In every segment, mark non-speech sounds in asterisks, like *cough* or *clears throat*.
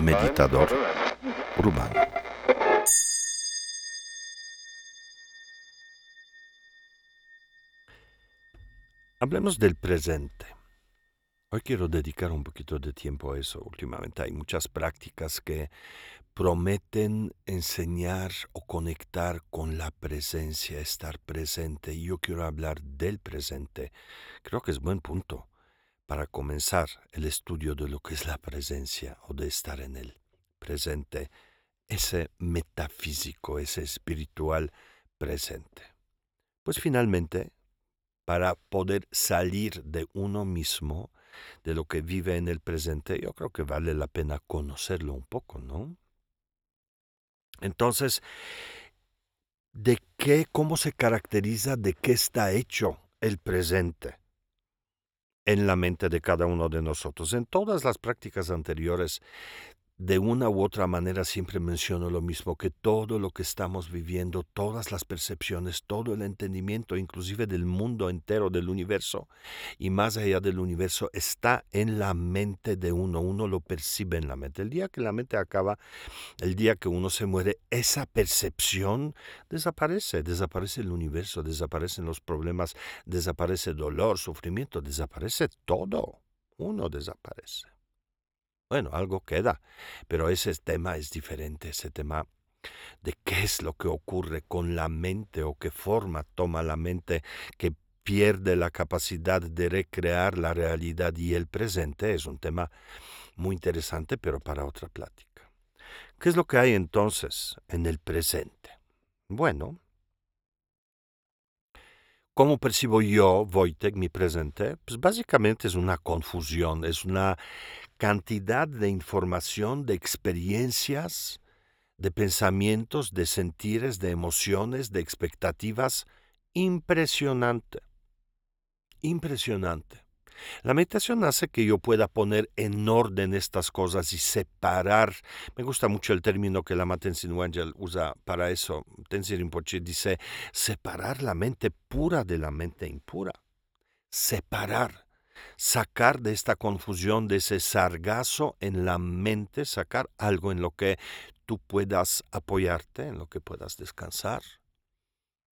Meditador urbano. Hablemos del presente. Hoy quiero dedicar un poquito de tiempo a eso. Últimamente hay muchas prácticas que prometen enseñar o conectar con la presencia, estar presente. Y yo quiero hablar del presente. Creo que es buen punto para comenzar el estudio de lo que es la presencia o de estar en el presente, ese metafísico, ese espiritual presente. Pues finalmente, para poder salir de uno mismo, de lo que vive en el presente, yo creo que vale la pena conocerlo un poco, ¿no? Entonces, ¿de qué, cómo se caracteriza, de qué está hecho el presente en la mente de cada uno de nosotros? En todas las prácticas anteriores de una u otra manera siempre menciono lo mismo, que todo lo que estamos viviendo, todas las percepciones, todo el entendimiento, inclusive del mundo entero, del universo y más allá del universo, está en la mente de uno, uno lo percibe en la mente. El día que la mente acaba, el día que uno se muere, esa percepción desaparece, desaparece el universo, desaparecen los problemas, desaparece dolor, sufrimiento, desaparece todo, uno desaparece. Bueno, algo queda, pero ese tema es diferente, ese tema de qué es lo que ocurre con la mente o qué forma toma la mente que pierde la capacidad de recrear la realidad y el presente es un tema muy interesante, pero para otra plática. ¿Qué es lo que hay entonces en el presente? Bueno, ¿cómo percibo yo, Wojtek, mi presente? Pues básicamente es una confusión, es una cantidad de información, de experiencias, de pensamientos, de sentires, de emociones, de expectativas impresionante. Impresionante. La meditación hace que yo pueda poner en orden estas cosas y separar. Me gusta mucho el término que la Tenzin Wangyal usa para eso. Tenzin Rinpoche dice separar la mente pura de la mente impura. Separar sacar de esta confusión, de ese sargazo en la mente, sacar algo en lo que tú puedas apoyarte, en lo que puedas descansar,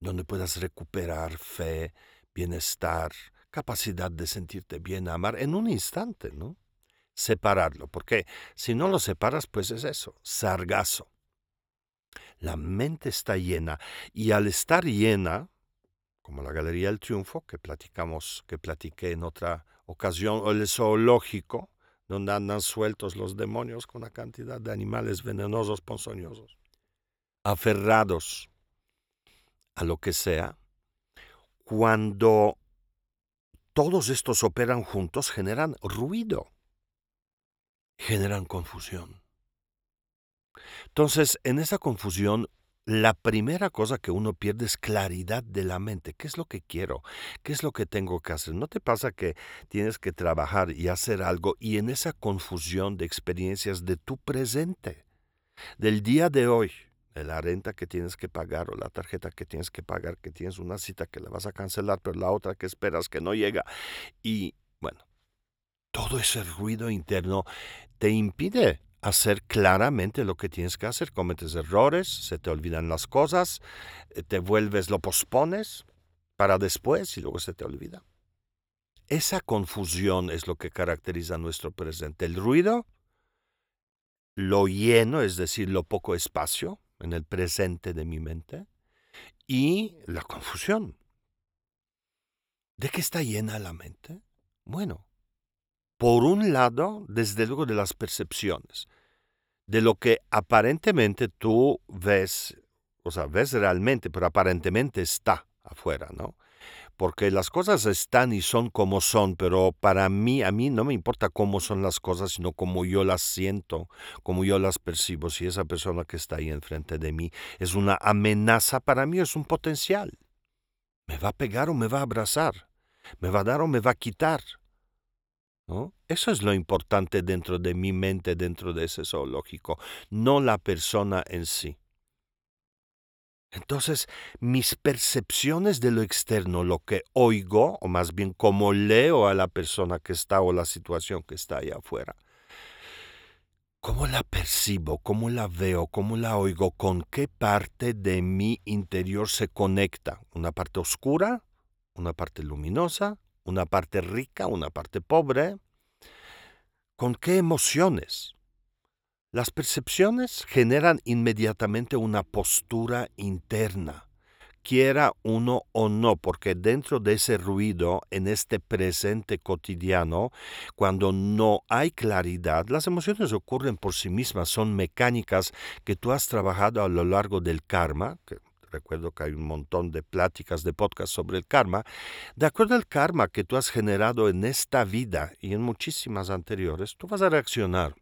donde puedas recuperar fe, bienestar, capacidad de sentirte bien, amar en un instante, ¿no? Separarlo, porque si no lo separas, pues es eso, sargazo. La mente está llena y al estar llena, como la Galería del Triunfo que platicamos, que platiqué en otra ocasión, o el zoológico, donde andan sueltos los demonios con una cantidad de animales venenosos, ponzoñosos, aferrados a lo que sea, cuando todos estos operan juntos, generan ruido, generan confusión. Entonces, en esa confusión la primera cosa que uno pierde es claridad de la mente. ¿Qué es lo que quiero? ¿Qué es lo que tengo que hacer? ¿No te pasa que tienes que trabajar y hacer algo y en esa confusión de experiencias de tu presente, del día de hoy, la renta que tienes que pagar o la tarjeta que tienes que pagar, que tienes una cita que la vas a cancelar, pero la otra que esperas que no llega? Y bueno, todo ese ruido interno te impide hacer claramente lo que tienes que hacer. Cometes errores, se te olvidan las cosas, eh, te vuelves, lo pospones para después y luego se te olvida. Esa confusión es lo que caracteriza nuestro presente. El ruido, lo lleno, es decir, lo poco espacio en el presente de mi mente, y la confusión. ¿De qué está llena la mente? Bueno, por un lado, desde luego de las percepciones, de lo que aparentemente tú ves, o sea, ves realmente, pero aparentemente está afuera, ¿no? Porque las cosas están y son como son, pero para mí, a mí no me importa cómo son las cosas, sino cómo yo las siento, cómo yo las percibo. Si esa persona que está ahí enfrente de mí es una amenaza, para mí es un potencial. Me va a pegar o me va a abrazar, me va a dar o me va a quitar. Eso es lo importante dentro de mi mente, dentro de ese zoológico, no la persona en sí. Entonces, mis percepciones de lo externo, lo que oigo, o más bien cómo leo a la persona que está o la situación que está allá afuera, cómo la percibo, cómo la veo, cómo la oigo, con qué parte de mi interior se conecta. Una parte oscura, una parte luminosa, una parte rica, una parte pobre. ¿Con qué emociones? Las percepciones generan inmediatamente una postura interna, quiera uno o no, porque dentro de ese ruido, en este presente cotidiano, cuando no hay claridad, las emociones ocurren por sí mismas, son mecánicas que tú has trabajado a lo largo del karma, recuerdo que hay un montón de pláticas de podcast sobre el karma, de acuerdo al karma que tú has generado en esta vida y en muchísimas anteriores, tú vas a reaccionar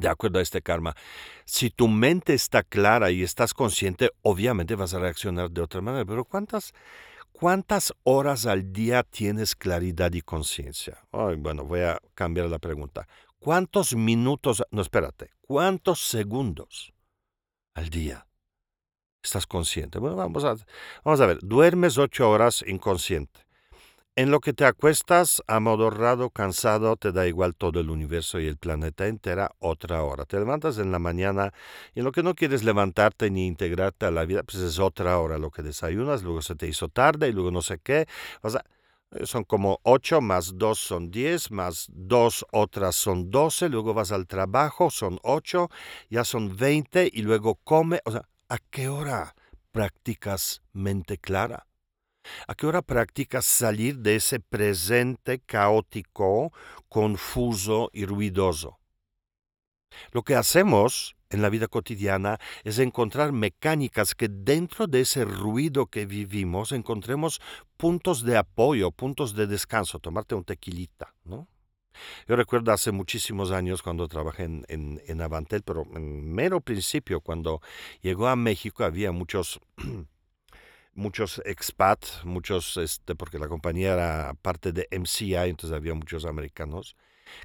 de acuerdo a este karma. Si tu mente está clara y estás consciente, obviamente vas a reaccionar de otra manera. Pero ¿cuántas, cuántas horas al día tienes claridad y conciencia? bueno, voy a cambiar la pregunta. ¿Cuántos minutos, no espérate, cuántos segundos al día estás consciente? Bueno, vamos a, vamos a ver, duermes ocho horas inconsciente. En lo que te acuestas, amodorrado, cansado, te da igual todo el universo y el planeta entera otra hora. Te levantas en la mañana y en lo que no quieres levantarte ni integrarte a la vida, pues es otra hora lo que desayunas, luego se te hizo tarde y luego no sé qué. O sea, eh, son como ocho, más dos son diez, más dos otras son doce, luego vas al trabajo, son ocho, ya son veinte y luego come. O sea, ¿a qué hora practicas mente clara? ¿A qué hora practicas salir de ese presente caótico, confuso y ruidoso? Lo que hacemos en la vida cotidiana es encontrar mecánicas que dentro de ese ruido que vivimos encontremos puntos de apoyo, puntos de descanso, tomarte un tequilita, ¿no? Yo recuerdo hace muchísimos años cuando trabajé en, en, en Avantel, pero en mero principio, cuando llegó a México, había muchos *clears throat* muchos expat, muchos, este, porque la compañía era parte de MCI, entonces había muchos americanos,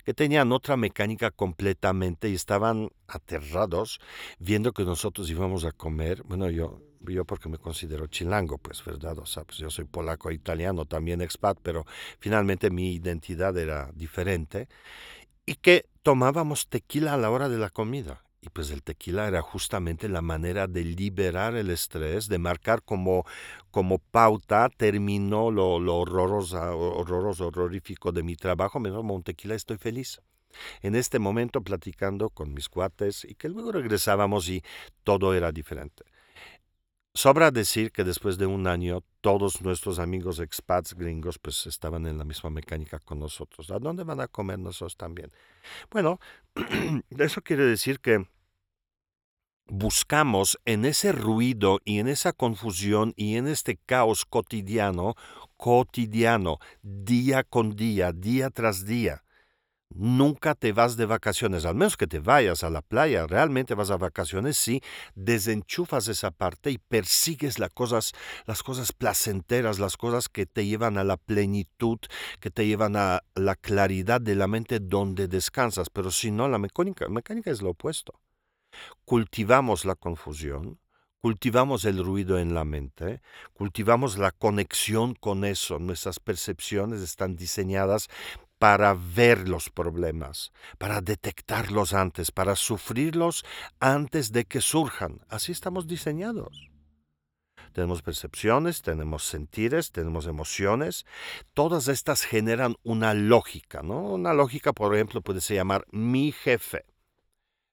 que tenían otra mecánica completamente y estaban aterrados viendo que nosotros íbamos a comer, bueno, yo, yo porque me considero chilango, pues, ¿verdad? O sea, pues yo soy polaco e italiano, también expat, pero finalmente mi identidad era diferente, y que tomábamos tequila a la hora de la comida. Y pues el tequila era justamente la manera de liberar el estrés, de marcar como, como pauta, terminó lo, lo horroroso, horroroso, horrorífico de mi trabajo, me tomo un tequila, estoy feliz. En este momento platicando con mis cuates y que luego regresábamos y todo era diferente. Sobra decir que después de un año todos nuestros amigos expats gringos pues estaban en la misma mecánica con nosotros. ¿A dónde van a comer nosotros también? Bueno, *clears throat* eso quiere decir que buscamos en ese ruido y en esa confusión y en este caos cotidiano, cotidiano, día con día, día tras día. Nunca te vas de vacaciones, al menos que te vayas a la playa, realmente vas a vacaciones si desenchufas esa parte y persigues las cosas, las cosas placenteras, las cosas que te llevan a la plenitud, que te llevan a la claridad de la mente donde descansas. Pero si no, la mecánica, mecánica es lo opuesto cultivamos la confusión, cultivamos el ruido en la mente, cultivamos la conexión con eso. Nuestras percepciones están diseñadas para ver los problemas, para detectarlos antes, para sufrirlos antes de que surjan. Así estamos diseñados. Tenemos percepciones, tenemos sentires, tenemos emociones. Todas estas generan una lógica, ¿no? Una lógica, por ejemplo, puede se llamar mi jefe.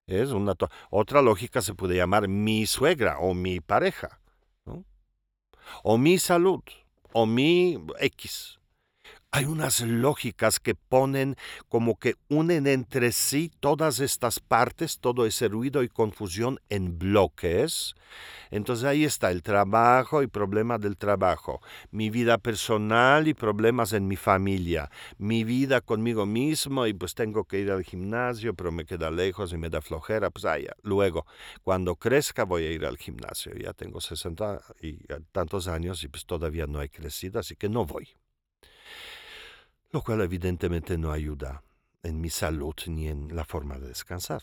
Es una otra lógica se puede llamar mi suegra o mi pareja, o mi salud, o mi X hay unas lógicas que ponen como que unen entre sí todas estas partes, todo ese ruido y confusión en bloques. Entonces ahí está el trabajo y problemas del trabajo, mi vida personal y problemas en mi familia, mi vida conmigo mismo y pues tengo que ir al gimnasio, pero me queda lejos y me da flojera, pues allá. Luego, cuando crezca voy a ir al gimnasio, ya tengo 60 y tantos años y pues todavía no he crecido, así que no voy lo cual evidentemente no ayuda en mi salud ni en la forma de descansar.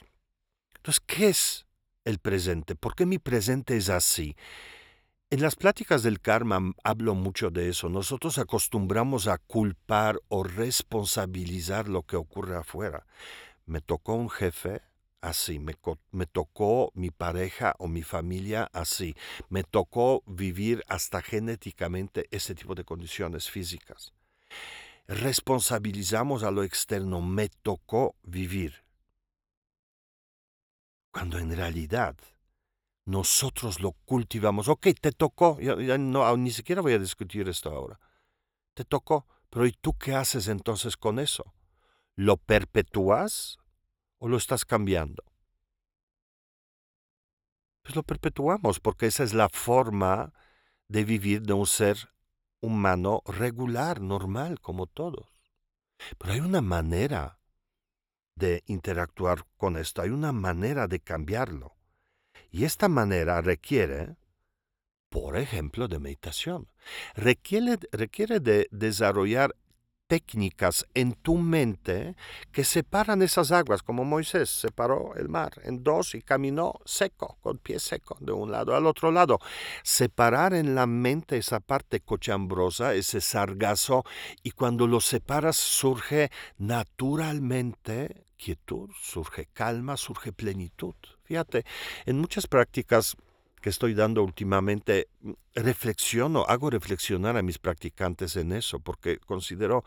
Entonces, ¿qué es el presente? ¿Por qué mi presente es así? En las pláticas del karma hablo mucho de eso. Nosotros acostumbramos a culpar o responsabilizar lo que ocurre afuera. Me tocó un jefe así, me, me, tocó mi pareja o mi familia así, me tocó vivir hasta genéticamente ese tipo de condiciones físicas. Responsabilizamos a lo externo, me tocó vivir. Cuando en realidad nosotros lo cultivamos. Ok, te tocó, no, ni siquiera voy a discutir esto ahora. Te tocó, pero ¿y tú qué haces entonces con eso? ¿Lo perpetúas o lo estás cambiando? Pues lo perpetuamos porque esa es la forma de vivir de un ser humano regular, normal, como todos. Pero hay una manera de interactuar con esto, hay una manera de cambiarlo. Y esta manera requiere, por ejemplo, de meditación. Requiere, requiere de desarrollar técnicas en tu mente que separan esas aguas, como Moisés separó el mar en dos y caminó seco, con pie seco, de un lado al otro lado. Separar en la mente esa parte cochambrosa, ese sargazo, y cuando lo separas surge naturalmente quietud, surge calma, surge plenitud. Fíjate, en muchas prácticas que estoy dando últimamente, mm, reflexiono, hago reflexionar a mis practicantes en eso, porque considero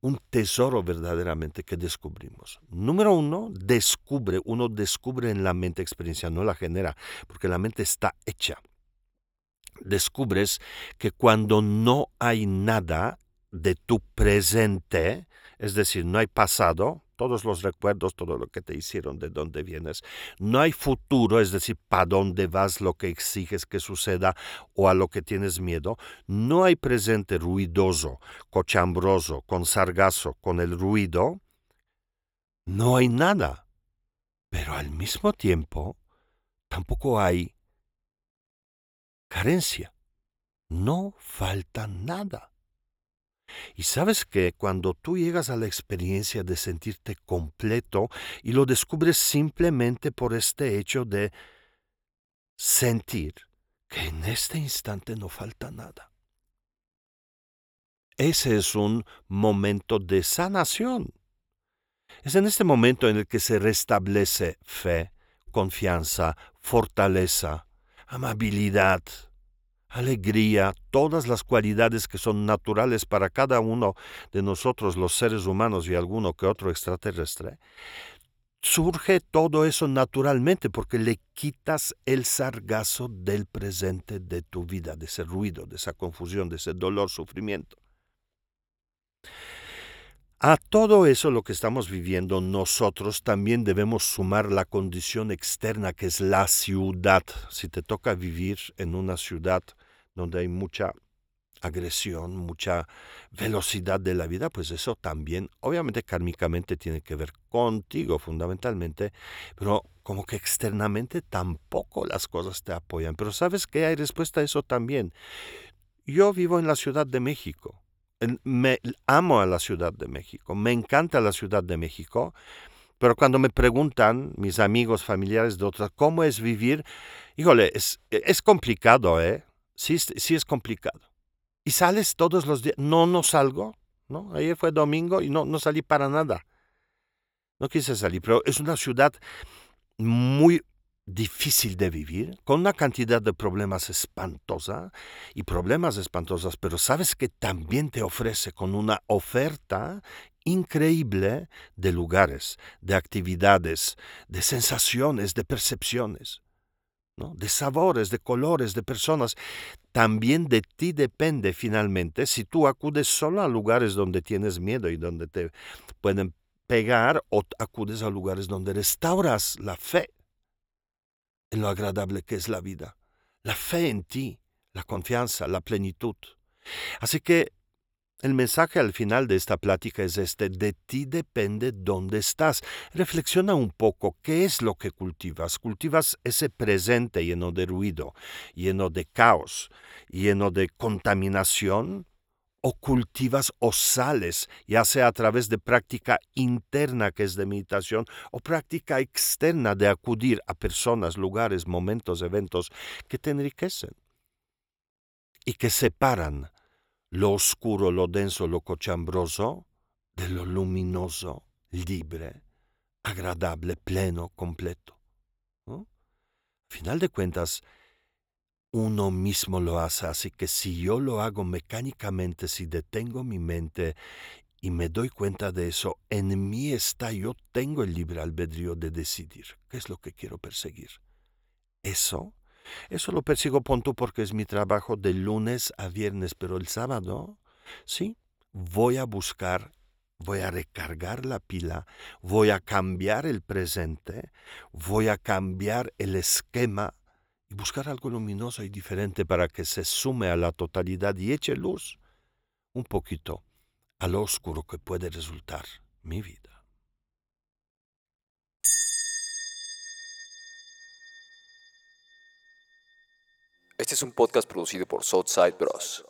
un tesoro verdaderamente que descubrimos. Número uno, descubre, uno descubre en la mente experiencia, no la genera, porque la mente está hecha. Descubres que cuando no hay nada de tu presente, es decir, no hay pasado, todos los recuerdos, todo lo que te hicieron, de dónde vienes. No hay futuro, es decir, para dónde vas, lo que exiges que suceda o a lo que tienes miedo. No hay presente ruidoso, cochambroso, con sargazo, con el ruido. No hay nada. Pero al mismo tiempo, tampoco hay carencia. No falta nada. Y sabes que cuando tú llegas a la experiencia de sentirte completo y lo descubres simplemente por este hecho de sentir que en este instante no falta nada. Ese es un momento de sanación. Es en este momento en el que se restablece fe, confianza, fortaleza, amabilidad, alegría, todas las cualidades que son naturales para cada uno de nosotros, los seres humanos y alguno que otro extraterrestre, surge todo eso naturalmente porque le quitas el sargazo del presente de tu vida, de ese ruido, de esa confusión, de ese dolor, sufrimiento. A todo eso lo que estamos viviendo nosotros también debemos sumar la condición externa que es la ciudad. Si te toca vivir en una ciudad donde hay mucha agresión, mucha velocidad de la vida, pues eso también obviamente kármicamente tiene que ver contigo fundamentalmente, pero como que externamente tampoco las cosas te apoyan. Pero sabes que hay respuesta a eso también. Yo vivo en la Ciudad de México me amo a la Ciudad de México, me encanta la Ciudad de México, pero cuando me preguntan mis amigos, familiares de otras, ¿cómo es vivir? Híjole, es, es complicado, ¿eh? Sí, sí es complicado. ¿Y sales todos los días? No, no salgo, ¿no? Ayer fue domingo y no, no salí para nada. No quise salir, pero es una ciudad muy difícil de vivir, con una cantidad de problemas espantosa y problemas espantosos, pero sabes que también te ofrece con una oferta increíble de lugares, de actividades, de sensaciones, de percepciones, ¿no? de sabores, de colores, de personas. También de ti depende finalmente si tú acudes solo a lugares donde tienes miedo y donde te pueden pegar o acudes a lugares donde restauras la fe en lo agradable que es la vida, la fe en ti, la confianza, la plenitud. Así que el mensaje al final de esta plática es este, de ti depende dónde estás. Reflexiona un poco qué es lo que cultivas. ¿Cultivas ese presente lleno de ruido, lleno de caos, lleno de contaminación? O cultivas o sales, ya sea a través de práctica interna que es de meditación o práctica externa de acudir a personas, lugares, momentos, eventos que te enriquecen y que separan lo oscuro, lo denso, lo cochambroso de lo luminoso, libre, agradable, pleno, completo. Final de cuentas, uno mismo lo hace, así que si yo lo hago mecánicamente, si detengo mi mente y me doy cuenta de eso, en mí está, yo tengo el libre albedrío de decidir qué es lo que quiero perseguir. Eso, eso lo persigo punto porque es mi trabajo de lunes a viernes, pero el sábado, sí, voy a buscar voy a recargar la pila, voy a cambiar el presente, voy a cambiar el esquema y buscar algo luminoso y diferente para que se sume a la totalidad y eche luz un poquito a lo oscuro que puede resultar mi vida. Este es un podcast producido por Southside Bros.